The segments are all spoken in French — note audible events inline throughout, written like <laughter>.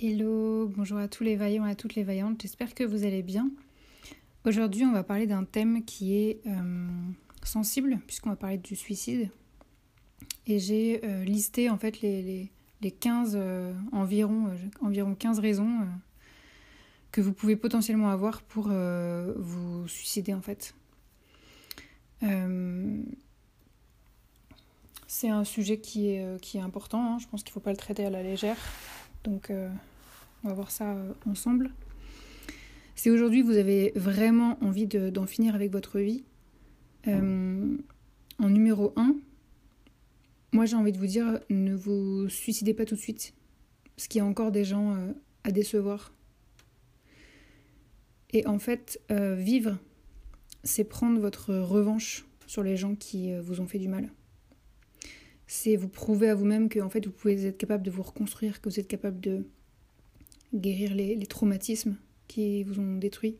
Hello, bonjour à tous les vaillants et à toutes les vaillantes, j'espère que vous allez bien. Aujourd'hui, on va parler d'un thème qui est euh, sensible, puisqu'on va parler du suicide. Et j'ai euh, listé en fait les, les, 15, euh, environ, environ 15 raisons que vous pouvez potentiellement avoir pour vous suicider en fait. c'est un sujet qui est, important, hein. je pense qu'il ne faut pas le traiter à la légère. Donc on va voir ça euh, ensemble. Si aujourd'hui vous avez vraiment envie d'en finir avec votre vie, euh, en numéro 1, moi j'ai envie de vous dire ne vous suicidez pas tout de suite. Parce qu'il y a encore des gens à décevoir. Et en fait, vivre, c'est prendre votre revanche sur les gens qui vous ont fait du mal c'est vous prouver à vous-même que en fait vous pouvez être capable de vous reconstruire, que vous êtes capable de guérir les, traumatismes qui vous ont détruit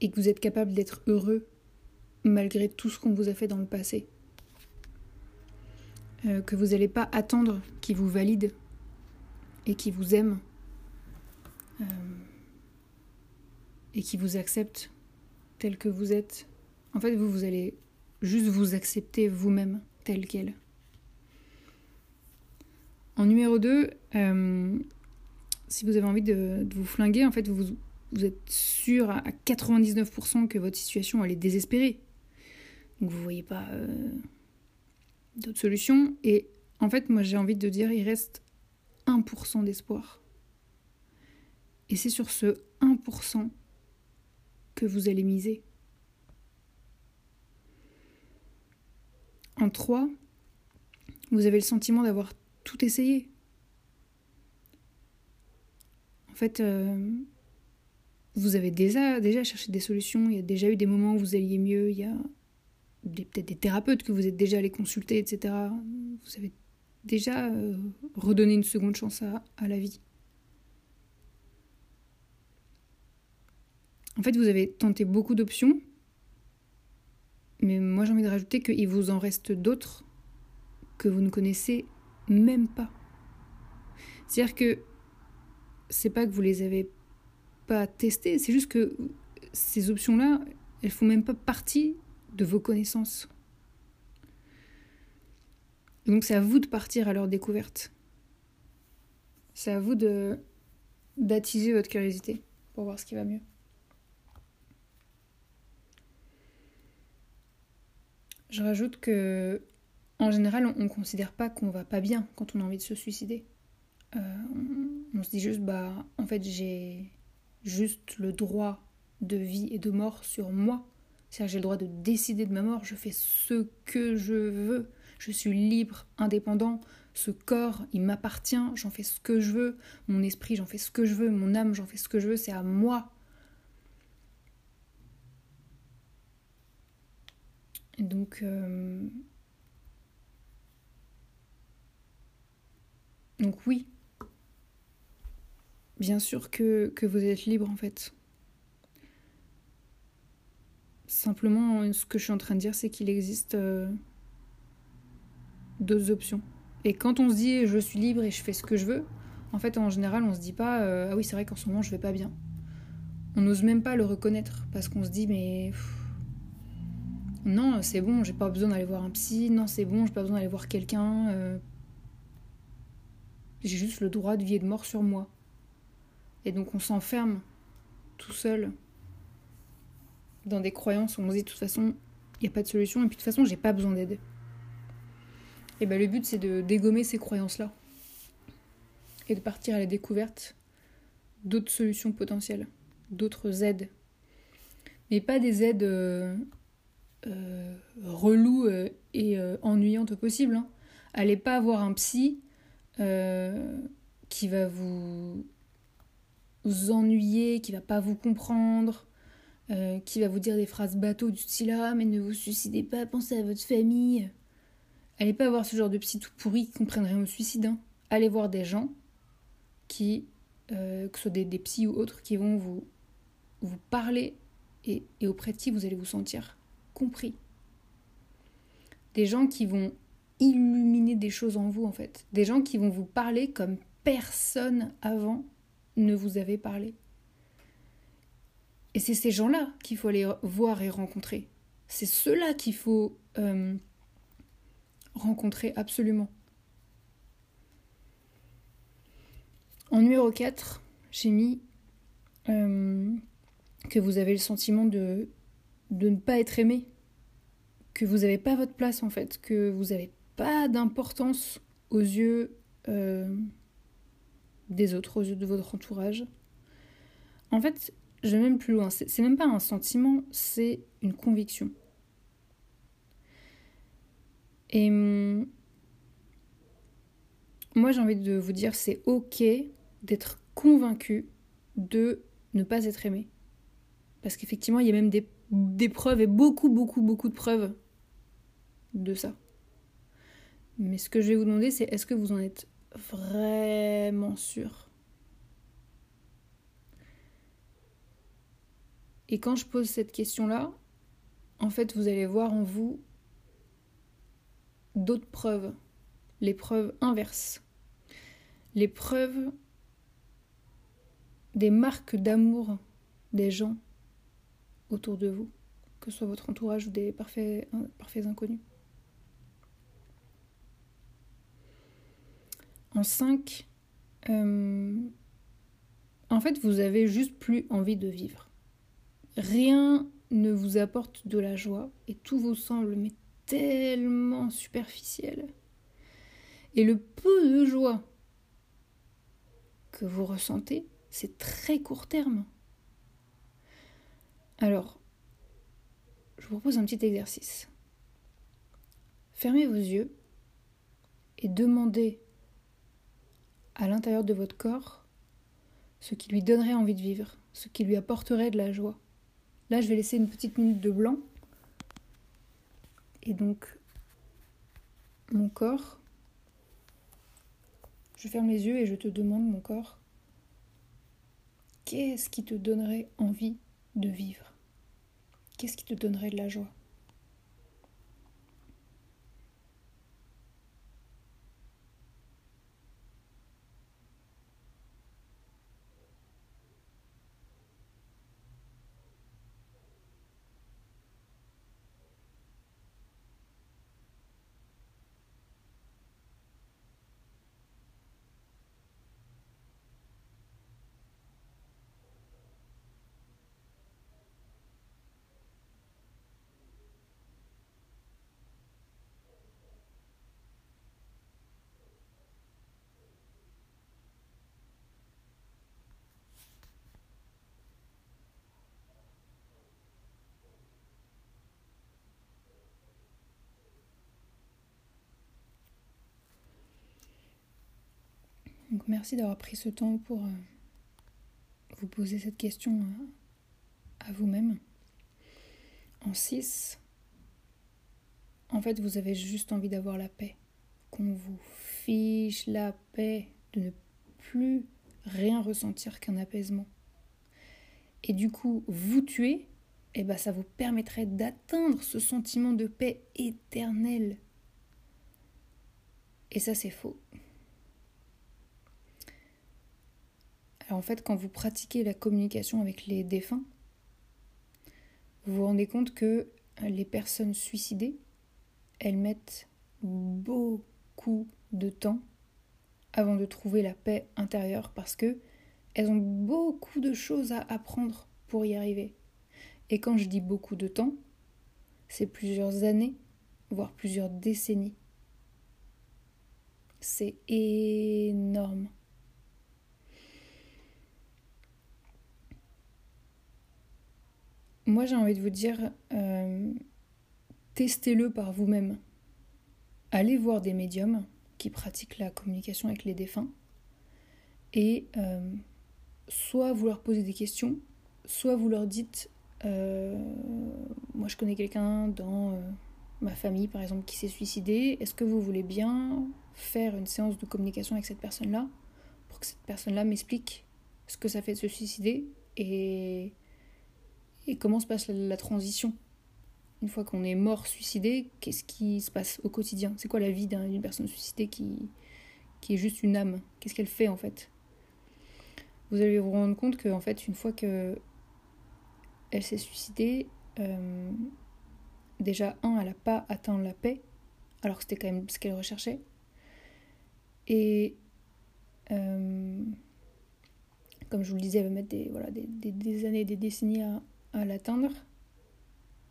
et que vous êtes capable d'être heureux malgré tout ce qu'on vous a fait dans le passé. Euh, que vous n'allez pas attendre qui vous valide et qui vous aime euh, et qui vous accepte tel que vous êtes. En fait, vous, vous allez juste vous accepter vous-même tel quel. En numéro 2, euh, si vous avez envie de, vous flinguer, en fait, vous, êtes sûr à 99% que votre situation elle est désespérée. Donc vous ne voyez pas euh, d'autre solution. Et en fait, moi j'ai envie de dire, il reste 1% d'espoir. Et c'est sur ce 1% que vous allez miser. En 3, vous avez le sentiment d'avoir tout essayé. En fait, euh, vous avez déjà, cherché des solutions, il y a déjà eu des moments où vous alliez mieux, il y a peut-être des thérapeutes que vous êtes déjà allés consulter, etc. Vous avez déjà euh, redonné une seconde chance à, à la vie. En fait, vous avez tenté beaucoup d'options, mais moi j'ai envie de rajouter qu'il vous en reste d'autres que vous ne connaissez même pas. C'est-à-dire que c'est pas que vous les avez pas testées, c'est juste que ces options-là, elles font même pas partie de vos connaissances. Donc c'est à vous de partir à leur découverte. C'est à vous de d'attiser votre curiosité pour voir ce qui va mieux. Je rajoute que, en général, on ne considère pas qu'on va pas bien quand on a envie de se suicider. Euh, on, se dit juste, bah, en fait, j'ai juste le droit de vie et de mort sur moi. C'est-à-dire j'ai le droit de décider de ma mort, je fais ce que je veux, je suis libre, indépendant, ce corps, il m'appartient, j'en fais ce que je veux, mon esprit, j'en fais ce que je veux, mon âme, j'en fais ce que je veux, c'est à moi. Donc, euh, donc oui, bien sûr que, vous êtes libre en fait. Simplement, ce que je suis en train de dire, c'est qu'il existe euh, deux options. Et quand on se dit je suis libre et je fais ce que je veux, en fait, en général, on se dit pas euh, ah oui, c'est vrai qu'en ce moment je vais pas bien. On n'ose même pas le reconnaître parce qu'on se dit mais non, c'est bon, j'ai pas besoin d'aller voir un psy, non, c'est bon, j'ai pas besoin d'aller voir quelqu'un. Euh. J'ai juste le droit de vie et de mort sur moi. Et donc on s'enferme tout seul dans des croyances où on se dit de toute façon, il n'y a pas de solution et puis de toute façon, j'ai pas besoin d'aide. Et ben le but c'est de dégommer ces croyances-là et de partir à la découverte d'autres solutions potentielles, d'autres aides. Mais pas des aides euh, euh, reloues euh, et ennuyantes au possible. Hein. Allez pas avoir un psy qui va vous, vous, ennuyer, qui va pas vous comprendre, qui va vous dire des phrases bateaux du style Ah, mais ne vous suicidez pas, pensez à votre famille. Allez pas avoir ce genre de psy tout pourri qui comprennent rien au suicide. Hein. Allez voir des gens qui, euh, que ce soit des, des psys ou autres, qui vont vous, vous parler et, et auprès de qui vous allez vous sentir compris. Des gens qui vont illuminer des choses en vous en fait. Des gens qui vont vous parler comme personne avant ne vous avait parlé. Et c'est ces gens-là qu'il faut aller voir et rencontrer. C'est ceux-là qu'il faut euh, rencontrer absolument. En numéro 4, j'ai mis euh, que vous avez le sentiment de, ne pas être aimé, que vous n'avez pas votre place en fait, que vous n'avez pas d'importance aux yeux euh, des autres, aux yeux de votre entourage. En fait, je vais même plus loin, c'est même pas un sentiment, c'est une conviction. Et hum, moi j'ai envie de vous dire c'est ok d'être convaincu de ne pas être aimé. Parce qu'effectivement, il y a même des, des, preuves et beaucoup, beaucoup, beaucoup de preuves de ça. Mais ce que je vais vous demander, c'est est-ce que vous en êtes vraiment sûr? Et quand je pose cette question-là, en fait, vous allez voir en vous d'autres preuves, les preuves inverses, les preuves des marques d'amour des gens autour de vous, que ce soit votre entourage ou des parfaits, parfaits inconnus. En 5, euh, en fait, vous avez juste plus envie de vivre. Rien ne vous apporte de la joie et tout vous semble mais tellement superficiel. Et le peu de joie que vous ressentez, c'est très court terme. Alors, je vous propose un petit exercice. Fermez vos yeux et demandez à l'intérieur de votre corps ce qui lui donnerait envie de vivre, ce qui lui apporterait de la joie. Là, je vais laisser une petite minute de blanc. Et donc, mon corps, je ferme les yeux et je te demande, mon corps, qu'est-ce qui te donnerait envie de vivre? Qu'est-ce qui te donnerait de la joie? Donc merci d'avoir pris ce temps pour euh, vous poser cette question euh, à, vous-même. En 6, en fait, vous avez juste envie d'avoir la paix. Qu'on vous fiche la paix, de ne plus rien ressentir qu'un apaisement. Et du coup, vous tuer, eh ben, ça vous permettrait d'atteindre ce sentiment de paix éternelle. Et ça, c'est faux. En fait, quand vous pratiquez la communication avec les défunts, vous vous rendez compte que les personnes suicidées, elles mettent beaucoup de temps avant de trouver la paix intérieure parce que elles ont beaucoup de choses à apprendre pour y arriver. Et quand je dis beaucoup de temps, c'est plusieurs années, voire plusieurs décennies. C'est énorme. Moi, j'ai envie de vous dire, euh, testez-le par vous-même. Allez voir des médiums qui pratiquent la communication avec les défunts et euh, soit vous leur posez des questions, soit vous leur dites euh, Moi, je connais quelqu'un dans ma famille, par exemple, qui s'est suicidé. Est-ce que vous voulez bien faire une séance de communication avec cette personne-là pour que cette personne-là m'explique ce que ça fait de se suicider et et comment se passe la, transition? Une fois qu'on est mort, suicidé, qu'est-ce qui se passe au quotidien? C'est quoi la vie d'une personne suicidée qui, qui est juste une âme? Qu'est-ce qu'elle fait en fait? Vous allez vous rendre compte qu'en fait, une fois que elle s'est suicidée, euh, déjà, un, elle n'a pas atteint la paix, alors que c'était quand même ce qu'elle recherchait. Et euh, comme je vous le disais, elle va mettre des, voilà, des, des, des années, des décennies à, à l'atteindre.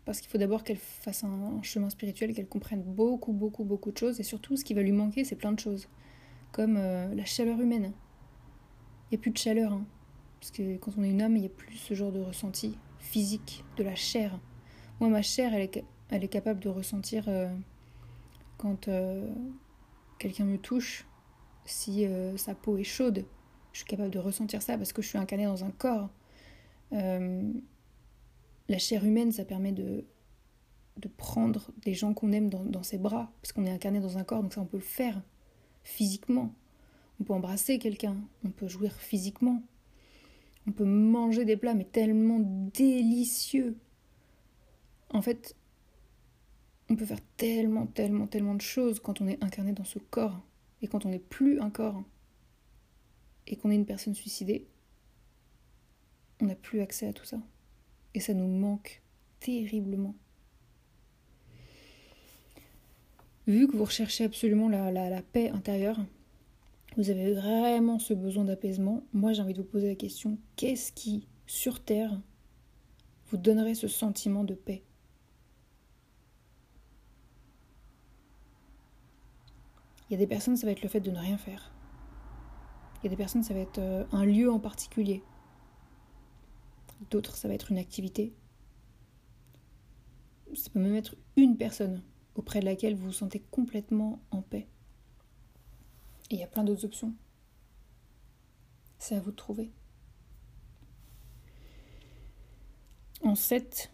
Parce qu'il faut d'abord qu'elle fasse un, chemin spirituel, qu'elle comprenne beaucoup, beaucoup, beaucoup de choses. Et surtout, ce qui va lui manquer, c'est plein de choses. Comme euh, la chaleur humaine. Il n'y a plus de chaleur. Hein. Parce que quand on est une âme, il n'y a plus ce genre de ressenti physique, de la chair. Moi, ma chair, elle est, elle est capable de ressentir euh, quand euh, quelqu'un me touche, si sa peau est chaude. Je suis capable de ressentir ça parce que je suis incarnée dans un corps la chair humaine, ça permet de, prendre des gens qu'on aime dans, ses bras, parce qu'on est incarné dans un corps, donc ça on peut le faire physiquement. On peut embrasser quelqu'un, on peut jouir physiquement, on peut manger des plats, mais tellement délicieux. En fait, on peut faire tellement, tellement, tellement de choses quand on est incarné dans ce corps, et quand on n'est plus un corps, et qu'on est une personne suicidée, on n'a plus accès à tout ça. Et ça nous manque terriblement. Vu que vous recherchez absolument la, paix intérieure, vous avez vraiment ce besoin d'apaisement, moi j'ai envie de vous poser la question, qu'est-ce qui, sur Terre, vous donnerait ce sentiment de paix? Il y a des personnes, ça va être le fait de ne rien faire. Il y a des personnes, ça va être euh, un lieu en particulier. D'autres, ça va être une activité. Ça peut même être une personne auprès de laquelle vous vous sentez complètement en paix. Et il y a plein d'autres options. C'est à vous de trouver. En 7,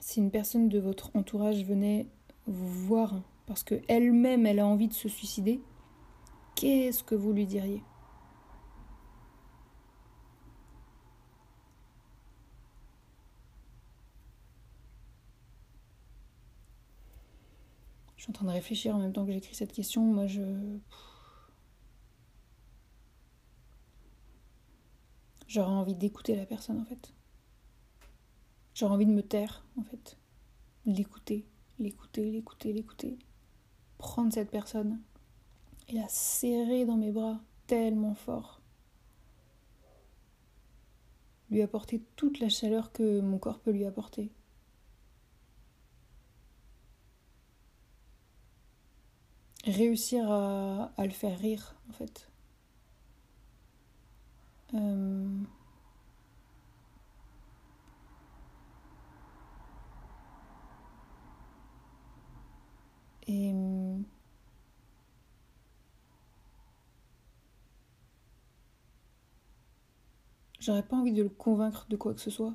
si une personne de votre entourage venait vous voir parce qu'elle-même elle a envie de se suicider, qu'est-ce que vous lui diriez? Je suis en train de réfléchir en même temps que j'écris cette question. Moi, je. J'aurais envie d'écouter la personne, en fait. J'aurais envie de me taire, en fait. L'écouter, l'écouter, l'écouter, l'écouter. Prendre cette personne et la serrer dans mes bras tellement fort. Lui apporter toute la chaleur que mon corps peut lui apporter. Réussir à, le faire rire, en fait. Euh, et j'aurais pas envie de le convaincre de quoi que ce soit.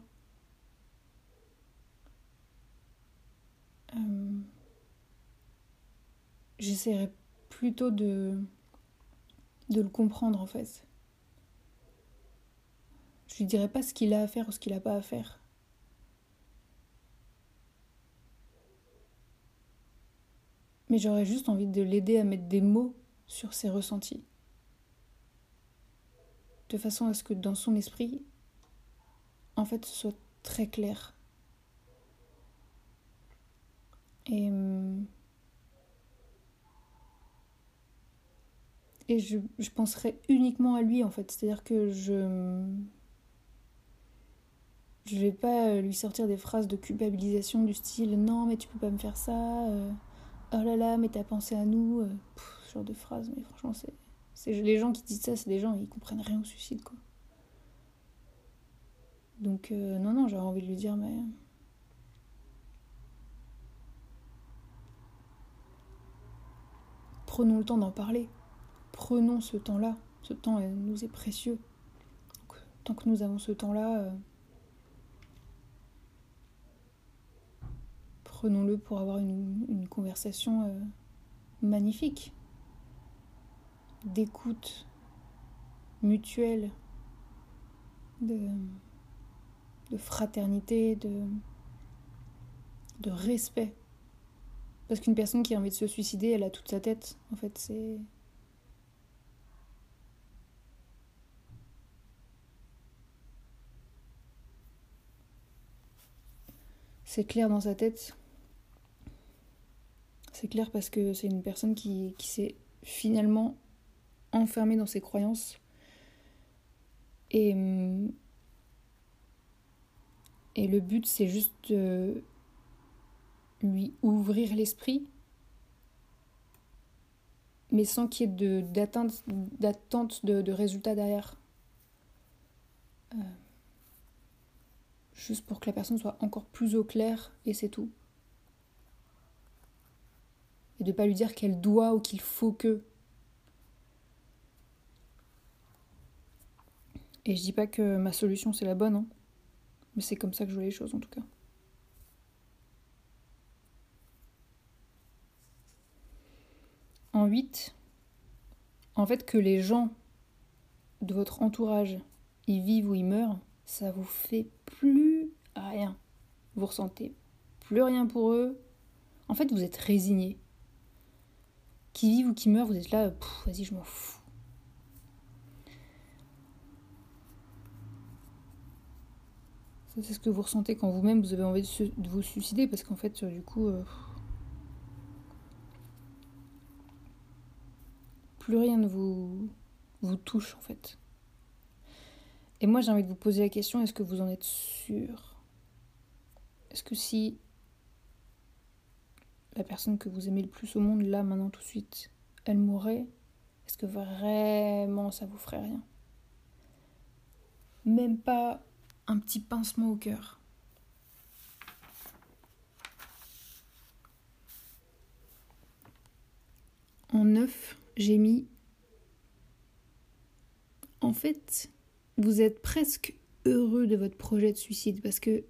J'essaierai plutôt de, de le comprendre en fait. Je lui dirai pas ce qu'il a à faire ou ce qu'il a pas à faire. Mais j'aurais juste envie de l'aider à mettre des mots sur ses ressentis. De façon à ce que dans son esprit, en fait, ce soit très clair. Et et je, penserai uniquement à lui en fait. C'est-à-dire que je. Je vais pas lui sortir des phrases de culpabilisation du style non mais tu peux pas me faire ça, euh, oh là là mais t'as pensé à nous, euh, ce genre de phrases. Mais franchement c'est, les gens qui disent ça, c'est des gens ils comprennent rien au suicide quoi. Donc euh, non non j'avais envie de lui dire mais prenons le temps d'en parler. Prenons ce temps-là. Ce temps nous est précieux. tant que nous avons ce temps-là, euh, prenons-le pour avoir une, conversation euh, magnifique, d'écoute mutuelle, de, de fraternité, de, de respect. Parce qu'une personne qui a envie de se suicider, elle a toute sa tête. En fait, c'est. C'est clair dans sa tête. C'est clair parce que c'est une personne qui, qui s'est finalement enfermée dans ses croyances. Et. Et le but, c'est juste de lui ouvrir l'esprit, mais sans qu'il y ait d'attente de, de, résultats derrière. Euh, juste pour que la personne soit encore plus au clair, et c'est tout. Et de pas lui dire qu'elle doit ou qu'il faut que. Et je dis pas que ma solution c'est la bonne, hein. mais c'est comme ça que je vois les choses en tout cas. En 8, en fait que les gens de votre entourage y vivent ou y meurent, ça vous fait plus rien. Vous ressentez plus rien pour eux. En fait, vous êtes résigné. Qui vivent ou qui meurent, vous êtes là, vas-y, je m'en fous. Ça, c'est ce que vous ressentez quand vous-même vous avez envie de, vous suicider, parce qu'en fait, du coup, euh, plus rien ne vous, vous touche en fait. Et moi j'ai envie de vous poser la question, est-ce que vous en êtes sûr? Est-ce que si la personne que vous aimez le plus au monde, là, maintenant, tout de suite, elle mourrait, est-ce que vraiment ça vous ferait rien? Même pas un petit pincement au cœur. En neuf, j'ai mis en fait, vous êtes presque heureux de votre projet de suicide parce que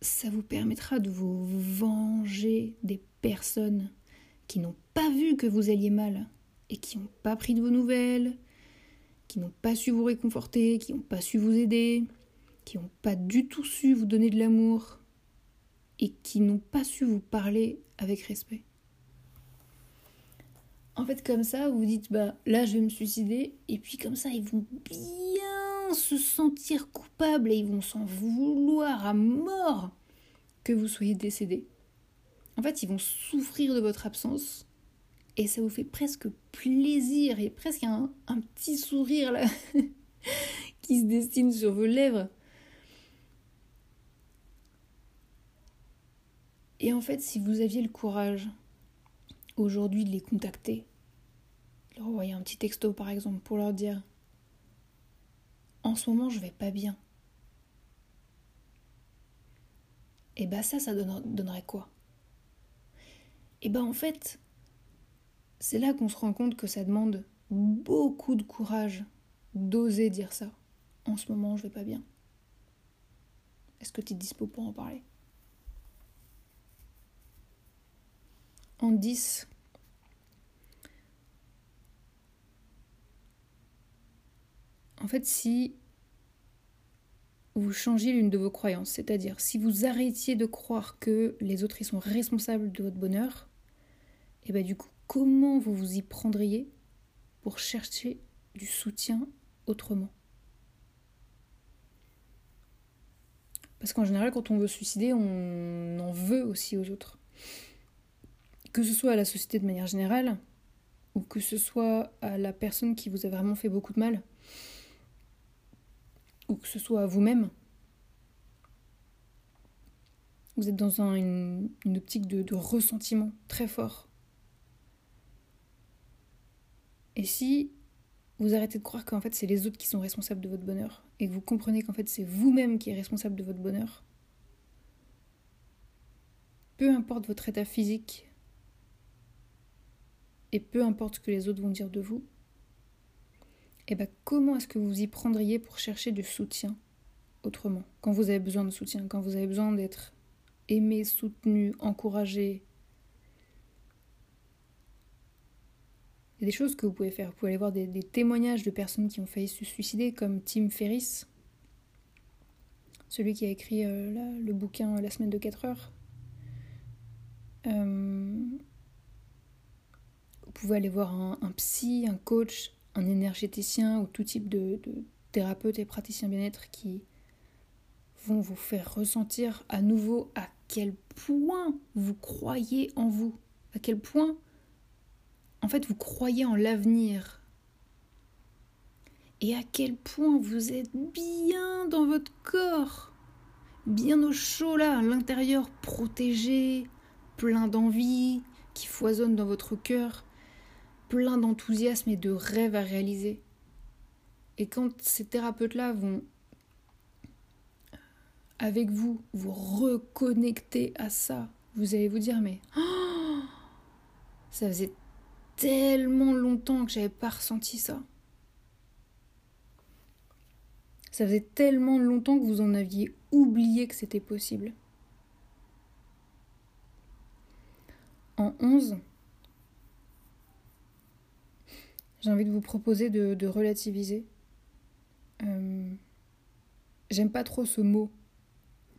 ça vous permettra de vous venger des personnes qui n'ont pas vu que vous alliez mal et qui n'ont pas pris de vos nouvelles, qui n'ont pas su vous réconforter, qui n'ont pas su vous aider, qui n'ont pas du tout su vous donner de l'amour et qui n'ont pas su vous parler avec respect. En fait, comme ça, vous vous dites, bah là, je vais me suicider, et puis comme ça, ils vont bien se sentir coupables et ils vont s'en vouloir à mort que vous soyez décédé. En fait, ils vont souffrir de votre absence, et ça vous fait presque plaisir, et presque un, un petit sourire là <laughs> qui se destine sur vos lèvres. Et en fait, si vous aviez le courage aujourd'hui de les contacter, envoyer un petit texto par exemple pour leur dire en ce moment je vais pas bien. Et bah ça, ça donnerait quoi? Et bah en fait, c'est là qu'on se rend compte que ça demande beaucoup de courage d'oser dire ça. En ce moment, je vais pas bien. Est-ce que tu es dispo pour en parler? En 10, en fait, si vous changez l'une de vos croyances, c'est-à-dire si vous arrêtiez de croire que les autres ils sont responsables de votre bonheur, et bien du coup, comment vous vous y prendriez pour chercher du soutien autrement? Parce qu'en général, quand on veut suicider, on en veut aussi aux autres. Que ce soit à la société de manière générale, ou que ce soit à la personne qui vous a vraiment fait beaucoup de mal ou que ce soit à vous-même, Vous êtes dans une, optique de ressentiment très fort. Et si vous arrêtez de croire qu'en fait c'est les autres qui sont responsables de votre bonheur et que vous comprenez qu'en fait c'est vous-même qui est responsable de votre bonheur, peu importe votre état physique et peu importe ce que les autres vont dire de vous, eh ben comment est-ce que vous y prendriez pour chercher du soutien autrement Quand vous avez besoin de soutien, quand vous avez besoin d'être aimé, soutenu, encouragé, Il y a des choses que vous pouvez faire. Vous pouvez aller voir des, témoignages de personnes qui ont failli se suicider, comme Tim Ferriss, celui qui a écrit euh, le bouquin La semaine de 4 heures. Euh, vous pouvez aller voir un, psy, un coach, un énergéticien ou tout type de, de thérapeutes et praticiens bien-être qui vont vous faire ressentir à nouveau à quel point vous croyez en vous, à quel point en fait, vous croyez en l'avenir. Et à quel point vous êtes bien dans votre corps, bien au chaud là, à l'intérieur, protégé, plein d'envie, qui foisonne dans votre cœur, plein d'enthousiasme et de rêves à réaliser. Et quand ces thérapeutes-là vont avec vous, vous reconnecter à ça, vous allez vous dire mais oh, ça faisait tellement longtemps que j'avais pas ressenti ça. Ça faisait tellement longtemps que vous en aviez oublié que c'était possible. En 11, j'ai envie de vous proposer de, relativiser. Euh, j'aime pas trop ce mot.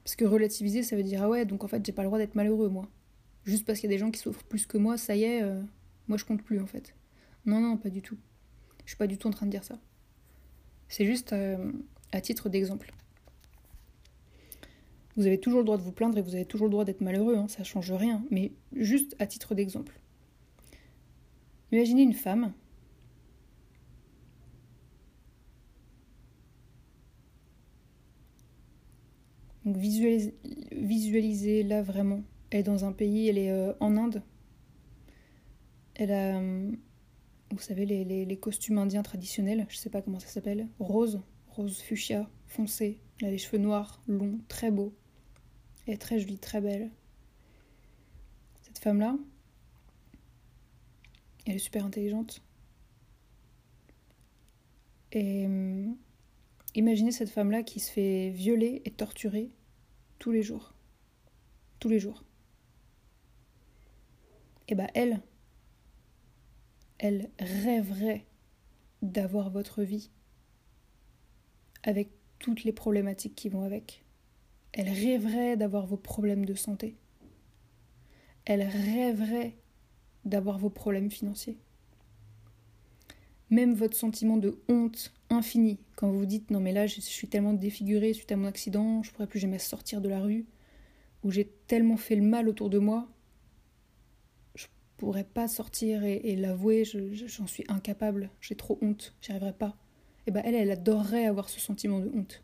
Parce que relativiser, ça veut dire ah ouais, donc en fait, j'ai pas le droit d'être malheureux, moi. Juste parce qu'il y a des gens qui souffrent plus que moi, ça y est, euh, moi, je compte plus en fait. Non, non, pas du tout. Je suis pas du tout en train de dire ça. C'est juste euh, à titre d'exemple. Vous avez toujours le droit de vous plaindre et vous avez toujours le droit d'être malheureux, hein, ça change rien, mais juste à titre d'exemple. Imaginez une femme Donc visualisez, là vraiment. Elle est dans un pays, elle est euh, en Inde, elle a, euh, vous savez, les, costumes indiens traditionnels, je sais pas comment ça s'appelle, rose, rose fuchsia, foncé. Elle a les cheveux noirs, longs, très beaux. Elle est très jolie, très belle. Cette femme-là, elle est super intelligente. Et euh, imaginez cette femme-là qui se fait violer et torturer tous les jours. Tous les jours. Et bah elle, elle rêverait d'avoir votre vie avec toutes les problématiques qui vont avec. Elle rêverait d'avoir vos problèmes de santé. Elle rêverait d'avoir vos problèmes financiers. Même votre sentiment de honte infini, quand vous vous dites non mais là je suis tellement défigurée suite à mon accident, je pourrais plus jamais sortir de la rue, ou j'ai tellement fait le mal autour de moi pourrais pas sortir et, l'avouer, j'en suis incapable, j'ai trop honte, j'y arriverai pas. Et eh ben elle, elle adorerait avoir ce sentiment de honte.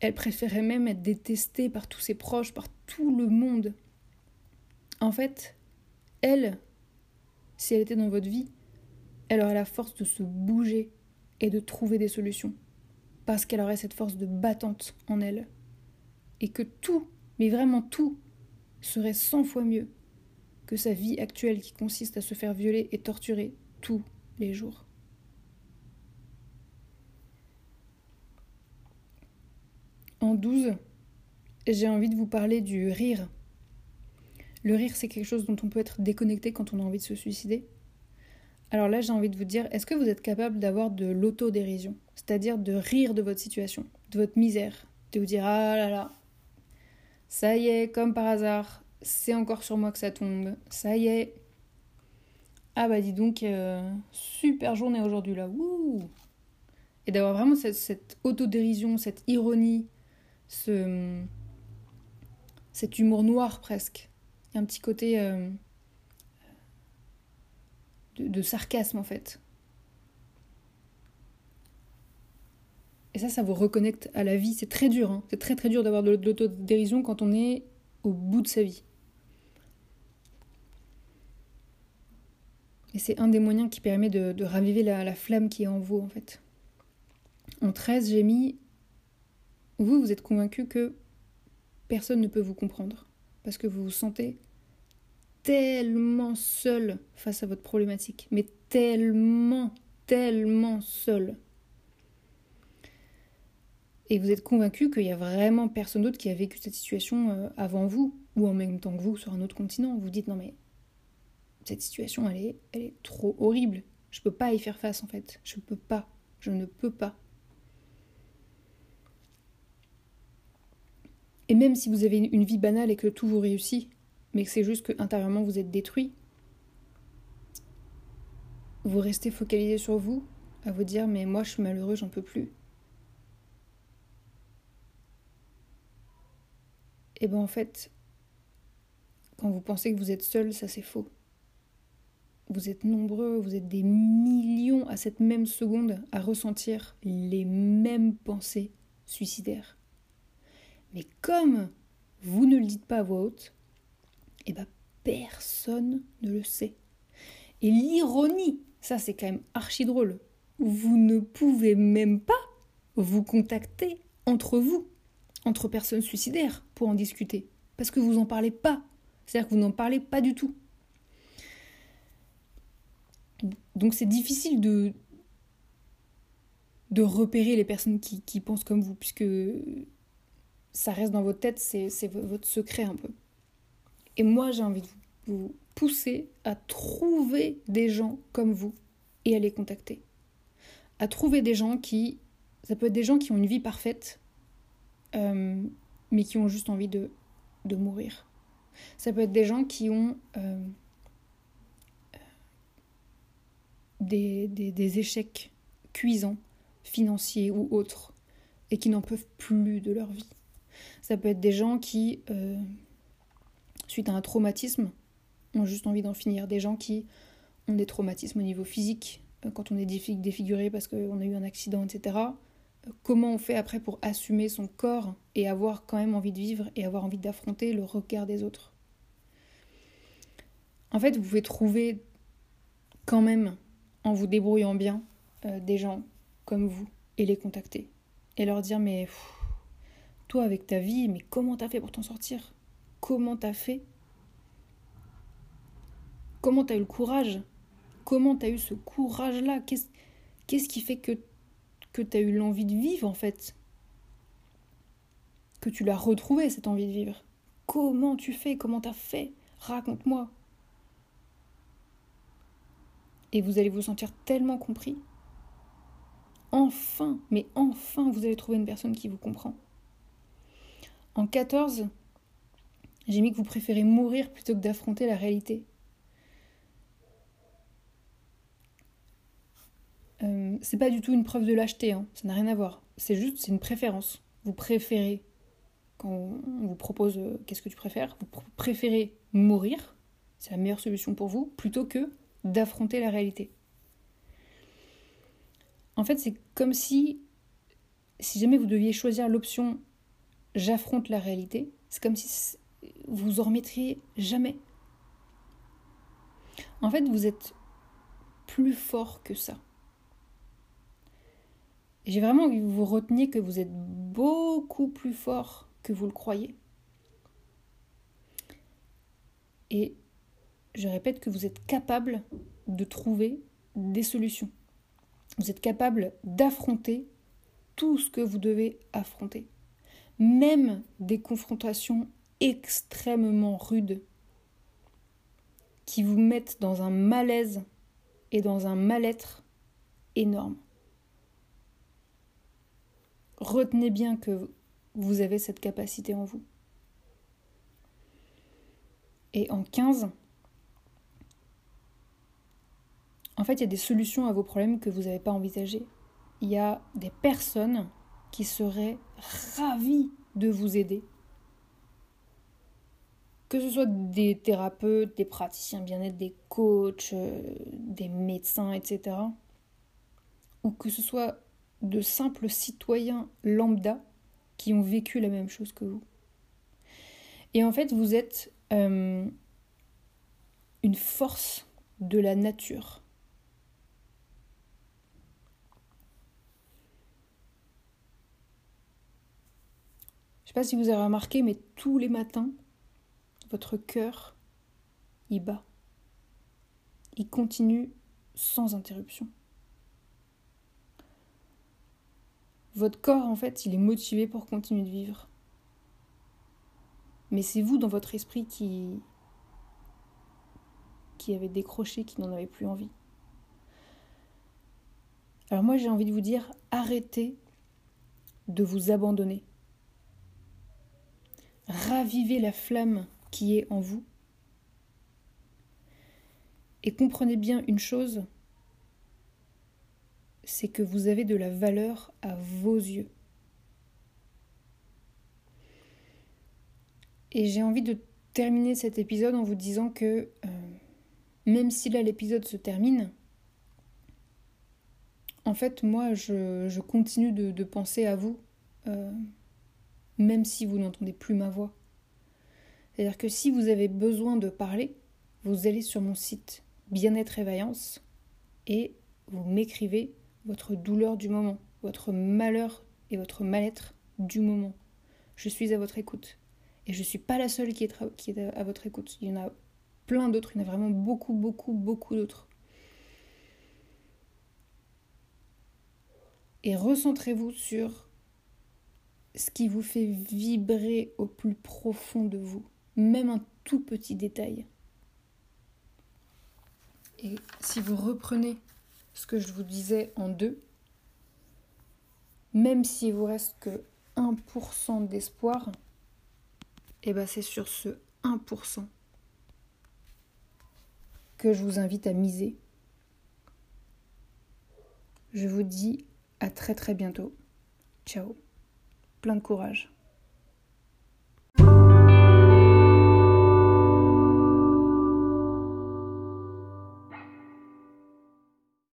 Elle préférait même être détestée par tous ses proches, par tout le monde. En fait, elle, si elle était dans votre vie, elle aurait la force de se bouger et de trouver des solutions. Parce qu'elle aurait cette force de battante en elle. Et que tout, mais vraiment tout, serait cent fois mieux que sa vie actuelle qui consiste à se faire violer et torturer tous les jours. En 12, j'ai envie de vous parler du rire. Le rire, c'est quelque chose dont on peut être déconnecté quand on a envie de se suicider. Alors là, j'ai envie de vous dire, est-ce que vous êtes capable d'avoir de l'autodérision? C'est-à-dire de rire de votre situation, de votre misère, de vous dire, ah là là, ça y est, comme par hasard, c'est encore sur moi que ça tombe. Ça y est. Ah bah dis donc, euh, super journée aujourd'hui là. Et d'avoir vraiment cette, autodérision, cette ironie, ce, cet humour noir presque. Un petit côté euh, de sarcasme en fait. Et ça, ça vous reconnecte à la vie. C'est très dur. Hein. C'est très très dur d'avoir de l'autodérision quand on est au bout de sa vie. Et c'est un des moyens qui permet de, raviver la, la, flamme qui est en vous, en fait. En 13, j'ai mis Vous, vous êtes convaincu que personne ne peut vous comprendre. Parce que vous vous sentez tellement seul face à votre problématique. Mais tellement, tellement seul. Et vous êtes convaincu qu'il y a vraiment personne d'autre qui a vécu cette situation euh, avant vous, ou en même temps que vous sur un autre continent. Vous dites non mais cette situation elle est, trop horrible. Je peux pas y faire face en fait. Je peux pas. Je ne peux pas. Et même si vous avez une vie banale et que tout vous réussit, mais que c'est juste que intérieurement vous êtes détruit, vous restez focalisé sur vous, à vous dire mais moi je suis malheureux, j'en peux plus. Et eh bien en fait, quand vous pensez que vous êtes seul, ça c'est faux. Vous êtes nombreux, vous êtes des millions à cette même seconde à ressentir les mêmes pensées suicidaires. Mais comme vous ne le dites pas à voix haute, eh ben personne ne le sait. Et l'ironie, ça c'est quand même archi drôle, vous ne pouvez même pas vous contacter entre vous entre personnes suicidaires pour en discuter. Parce que vous n'en parlez pas. C'est-à-dire que vous n'en parlez pas du tout. Donc c'est difficile de, de repérer les personnes qui, pensent comme vous, puisque ça reste dans votre tête, c'est votre secret un peu. Et moi j'ai envie de vous pousser à trouver des gens comme vous et à les contacter. À trouver des gens qui... Ça peut être des gens qui ont une vie parfaite, euh, mais qui ont juste envie de, de, mourir. Ça peut être des gens qui ont euh, des, des, des, échecs cuisants, financiers ou autres, et qui n'en peuvent plus de leur vie. Ça peut être des gens qui, euh, suite à un traumatisme, ont juste envie d'en finir. Des gens qui ont des traumatismes au niveau physique, quand on est défiguré parce qu'on a eu un accident, etc comment on fait après pour assumer son corps et avoir quand même envie de vivre et avoir envie d'affronter le regard des autres? En fait, vous pouvez trouver quand même, en vous débrouillant bien, euh, des gens comme vous et les contacter. Et leur dire, mais toi avec ta vie, mais comment t'as fait pour t'en sortir? Comment t'as fait? Comment t'as eu le courage? Comment t'as eu ce courage-là? Qu'est-ce qui fait que que tu as eu l'envie de vivre en fait? Que tu l'as retrouvé cette envie de vivre? Comment tu fais? Comment t'as fait? Raconte-moi. Et vous allez vous sentir tellement compris? Enfin, mais enfin, vous allez trouver une personne qui vous comprend. En 14, j'ai mis que vous préférez mourir plutôt que d'affronter la réalité. Euh, c'est pas du tout une preuve de lâcheté, hein. ça n'a rien à voir. C'est juste, c'est une préférence. Vous préférez, quand on vous propose euh, qu'est-ce que tu préfères, vous préférez mourir, c'est la meilleure solution pour vous, plutôt que d'affronter la réalité. En fait, c'est comme si, si jamais vous deviez choisir l'option j'affronte la réalité, c'est comme si vous en remettriez jamais. En fait, vous êtes plus fort que ça. J'ai vraiment envie que vous reteniez que vous êtes beaucoup plus fort que vous le croyez. Et je répète que vous êtes capable de trouver des solutions. Vous êtes capable d'affronter tout ce que vous devez affronter. Même des confrontations extrêmement rudes qui vous mettent dans un malaise et dans un mal-être énorme. Retenez bien que vous avez cette capacité en vous. Et en 15, en fait, il y a des solutions à vos problèmes que vous n'avez pas envisagées. Il y a des personnes qui seraient ravies de vous aider. Que ce soit des thérapeutes, des praticiens bien-être, des coachs, euh, des médecins, etc. Ou que ce soit de simples citoyens lambda qui ont vécu la même chose que vous. Et en fait, vous êtes euh, une force de la nature. Je ne sais pas si vous avez remarqué, mais tous les matins, votre cœur, il bat. Il continue sans interruption. Votre corps, en fait, il est motivé pour continuer de vivre. Mais c'est vous, dans votre esprit, qui, qui avez décroché, qui n'en avez plus envie. Alors moi, j'ai envie de vous dire, arrêtez de vous abandonner. Ravivez la flamme qui est en vous. Et comprenez bien une chose, c'est que vous avez de la valeur à vos yeux. Et j'ai envie de terminer cet épisode en vous disant que euh, même si là l'épisode se termine, en fait moi je, continue de, penser à vous, euh, même si vous n'entendez plus ma voix. C'est-à-dire que si vous avez besoin de parler, vous allez sur mon site Bien-être et Vaillance et vous m'écrivez votre douleur du moment, votre malheur et votre mal-être du moment. Je suis à votre écoute. Et je ne suis pas la seule qui est, qui est à votre écoute. Il y en a plein d'autres, il y en a vraiment beaucoup, beaucoup, beaucoup d'autres. Et recentrez-vous sur ce qui vous fait vibrer au plus profond de vous, même un tout petit détail. Et si vous reprenez ce que je vous disais en deux, même s'il vous reste que 1% d'espoir, et eh ben c'est sur ce 1% que je vous invite à miser. Je vous dis à très très bientôt. Ciao. Plein de courage.